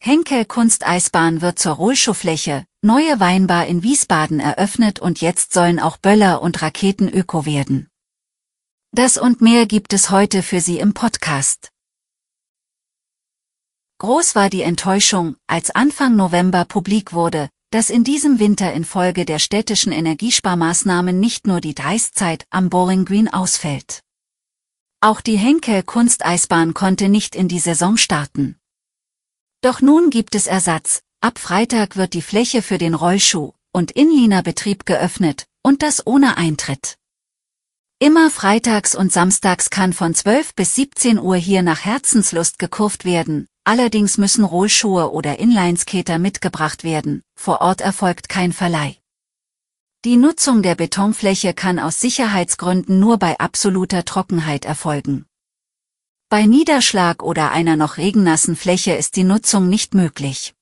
Henkel Kunsteisbahn wird zur Rollschuhfläche, neue Weinbar in Wiesbaden eröffnet und jetzt sollen auch Böller und Raketen öko werden. Das und mehr gibt es heute für Sie im Podcast. Groß war die Enttäuschung, als Anfang November publik wurde, dass in diesem Winter infolge der städtischen Energiesparmaßnahmen nicht nur die Dreißzeit am Bowling Green ausfällt. Auch die Henkel Kunsteisbahn konnte nicht in die Saison starten. Doch nun gibt es Ersatz. Ab Freitag wird die Fläche für den Rollschuh- und Inlinerbetrieb geöffnet, und das ohne Eintritt. Immer freitags und samstags kann von 12 bis 17 Uhr hier nach Herzenslust gekurft werden, allerdings müssen Rollschuhe oder Inlineskater mitgebracht werden, vor Ort erfolgt kein Verleih. Die Nutzung der Betonfläche kann aus Sicherheitsgründen nur bei absoluter Trockenheit erfolgen. Bei Niederschlag oder einer noch regennassen Fläche ist die Nutzung nicht möglich.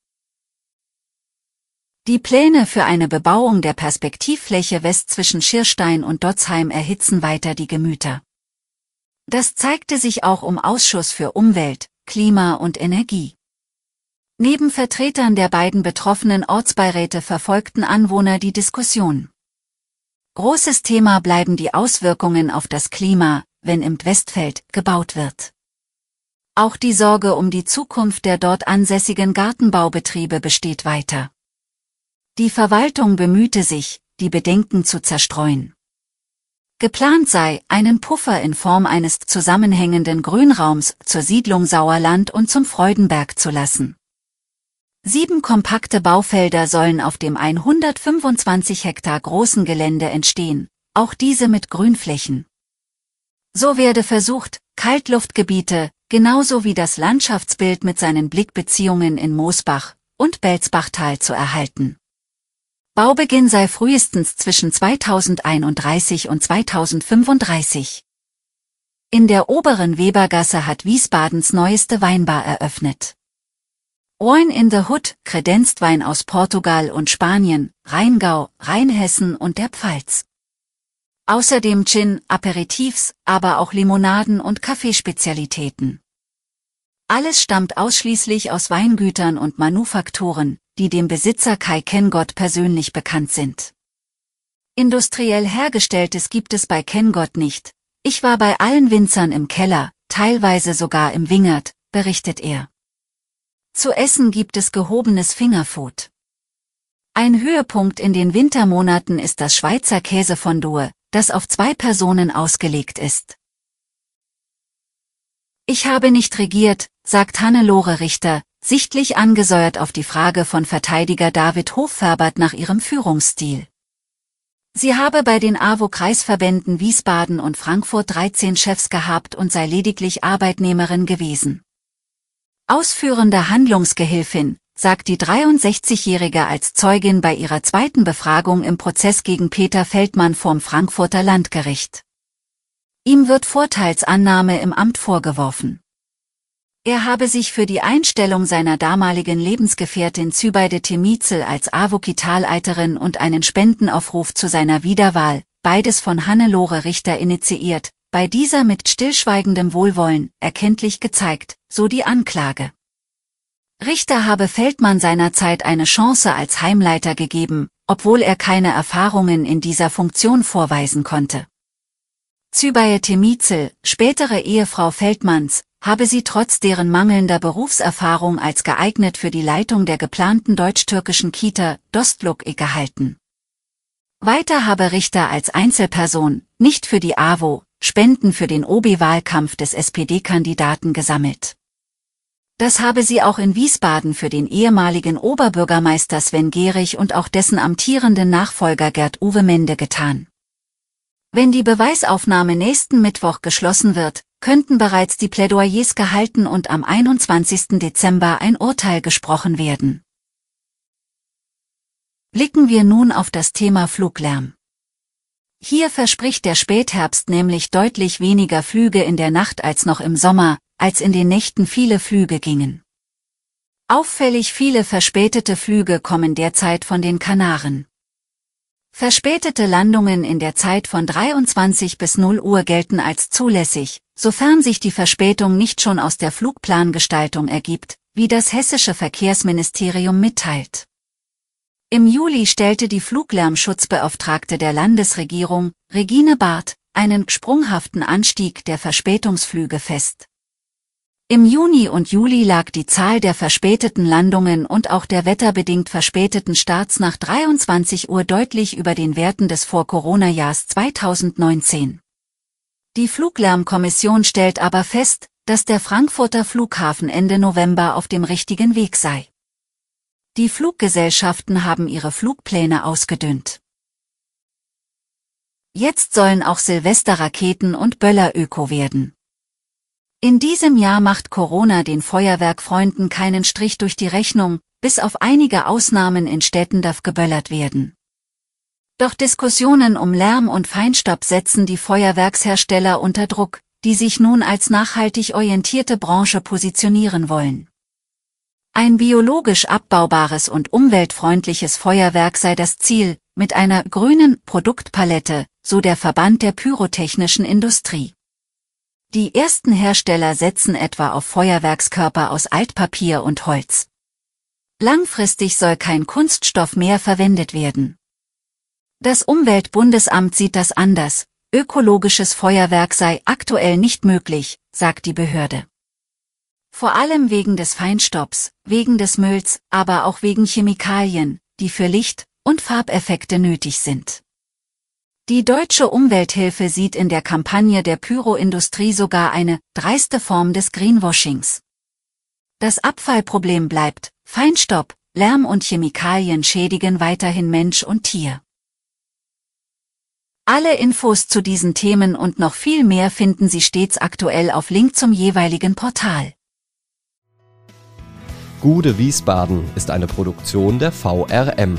Die Pläne für eine Bebauung der Perspektivfläche West zwischen Schirstein und Dotzheim erhitzen weiter die Gemüter. Das zeigte sich auch um Ausschuss für Umwelt, Klima und Energie. Neben Vertretern der beiden betroffenen Ortsbeiräte verfolgten Anwohner die Diskussion. Großes Thema bleiben die Auswirkungen auf das Klima, wenn im Westfeld gebaut wird. Auch die Sorge um die Zukunft der dort ansässigen Gartenbaubetriebe besteht weiter. Die Verwaltung bemühte sich, die Bedenken zu zerstreuen. Geplant sei, einen Puffer in Form eines zusammenhängenden Grünraums zur Siedlung Sauerland und zum Freudenberg zu lassen. Sieben kompakte Baufelder sollen auf dem 125 Hektar großen Gelände entstehen, auch diese mit Grünflächen. So werde versucht, Kaltluftgebiete, genauso wie das Landschaftsbild mit seinen Blickbeziehungen in Moosbach und Belzbachtal zu erhalten. Baubeginn sei frühestens zwischen 2031 und 2035. In der oberen Webergasse hat Wiesbadens neueste Weinbar eröffnet. Wine in the Hood kredenzt Wein aus Portugal und Spanien, Rheingau, Rheinhessen und der Pfalz. Außerdem Gin, Aperitifs, aber auch Limonaden und Kaffeespezialitäten. Alles stammt ausschließlich aus Weingütern und Manufakturen, die dem Besitzer Kai Kengott persönlich bekannt sind. Industriell hergestelltes gibt es bei Kengott nicht. Ich war bei allen Winzern im Keller, teilweise sogar im Wingert, berichtet er. Zu essen gibt es gehobenes Fingerfood. Ein Höhepunkt in den Wintermonaten ist das Schweizer Käsefondue, das auf zwei Personen ausgelegt ist. Ich habe nicht regiert, sagt Hannelore Richter, sichtlich angesäuert auf die Frage von Verteidiger David Hochfärbert nach ihrem Führungsstil. Sie habe bei den AWO-Kreisverbänden Wiesbaden und Frankfurt 13 Chefs gehabt und sei lediglich Arbeitnehmerin gewesen. Ausführende Handlungsgehilfin, sagt die 63-Jährige als Zeugin bei ihrer zweiten Befragung im Prozess gegen Peter Feldmann vorm Frankfurter Landgericht. Ihm wird Vorteilsannahme im Amt vorgeworfen. Er habe sich für die Einstellung seiner damaligen Lebensgefährtin Zübeide Temizel als Avokitaleiterin und einen Spendenaufruf zu seiner Wiederwahl, beides von Hannelore Richter initiiert, bei dieser mit stillschweigendem Wohlwollen, erkenntlich gezeigt, so die Anklage. Richter habe Feldmann seinerzeit eine Chance als Heimleiter gegeben, obwohl er keine Erfahrungen in dieser Funktion vorweisen konnte. Zübaye Temizel, spätere Ehefrau Feldmanns, habe sie trotz deren mangelnder Berufserfahrung als geeignet für die Leitung der geplanten deutsch-türkischen Kita Dostluk gehalten. Weiter habe Richter als Einzelperson, nicht für die AWO, Spenden für den OB-Wahlkampf des SPD-Kandidaten gesammelt. Das habe sie auch in Wiesbaden für den ehemaligen Oberbürgermeister Sven Gehrig und auch dessen amtierenden Nachfolger Gerd Uwe Mende getan. Wenn die Beweisaufnahme nächsten Mittwoch geschlossen wird, könnten bereits die Plädoyers gehalten und am 21. Dezember ein Urteil gesprochen werden. Blicken wir nun auf das Thema Fluglärm. Hier verspricht der Spätherbst nämlich deutlich weniger Flüge in der Nacht als noch im Sommer, als in den Nächten viele Flüge gingen. Auffällig viele verspätete Flüge kommen derzeit von den Kanaren. Verspätete Landungen in der Zeit von 23 bis 0 Uhr gelten als zulässig, sofern sich die Verspätung nicht schon aus der Flugplangestaltung ergibt, wie das hessische Verkehrsministerium mitteilt. Im Juli stellte die Fluglärmschutzbeauftragte der Landesregierung, Regine Barth, einen sprunghaften Anstieg der Verspätungsflüge fest. Im Juni und Juli lag die Zahl der verspäteten Landungen und auch der wetterbedingt verspäteten Starts nach 23 Uhr deutlich über den Werten des Vor-Corona-Jahrs 2019. Die Fluglärmkommission stellt aber fest, dass der Frankfurter Flughafen Ende November auf dem richtigen Weg sei. Die Fluggesellschaften haben ihre Flugpläne ausgedünnt. Jetzt sollen auch Silvesterraketen und Böller öko werden. In diesem Jahr macht Corona den Feuerwerkfreunden keinen Strich durch die Rechnung, bis auf einige Ausnahmen in Städten darf geböllert werden. Doch Diskussionen um Lärm und Feinstaub setzen die Feuerwerkshersteller unter Druck, die sich nun als nachhaltig orientierte Branche positionieren wollen. Ein biologisch abbaubares und umweltfreundliches Feuerwerk sei das Ziel, mit einer grünen Produktpalette, so der Verband der pyrotechnischen Industrie. Die ersten Hersteller setzen etwa auf Feuerwerkskörper aus Altpapier und Holz. Langfristig soll kein Kunststoff mehr verwendet werden. Das Umweltbundesamt sieht das anders. Ökologisches Feuerwerk sei aktuell nicht möglich, sagt die Behörde. Vor allem wegen des Feinstaubs, wegen des Mülls, aber auch wegen Chemikalien, die für Licht- und Farbeffekte nötig sind. Die deutsche Umwelthilfe sieht in der Kampagne der Pyroindustrie sogar eine dreiste Form des Greenwashings. Das Abfallproblem bleibt, Feinstaub, Lärm und Chemikalien schädigen weiterhin Mensch und Tier. Alle Infos zu diesen Themen und noch viel mehr finden Sie stets aktuell auf Link zum jeweiligen Portal. Gude Wiesbaden ist eine Produktion der VRM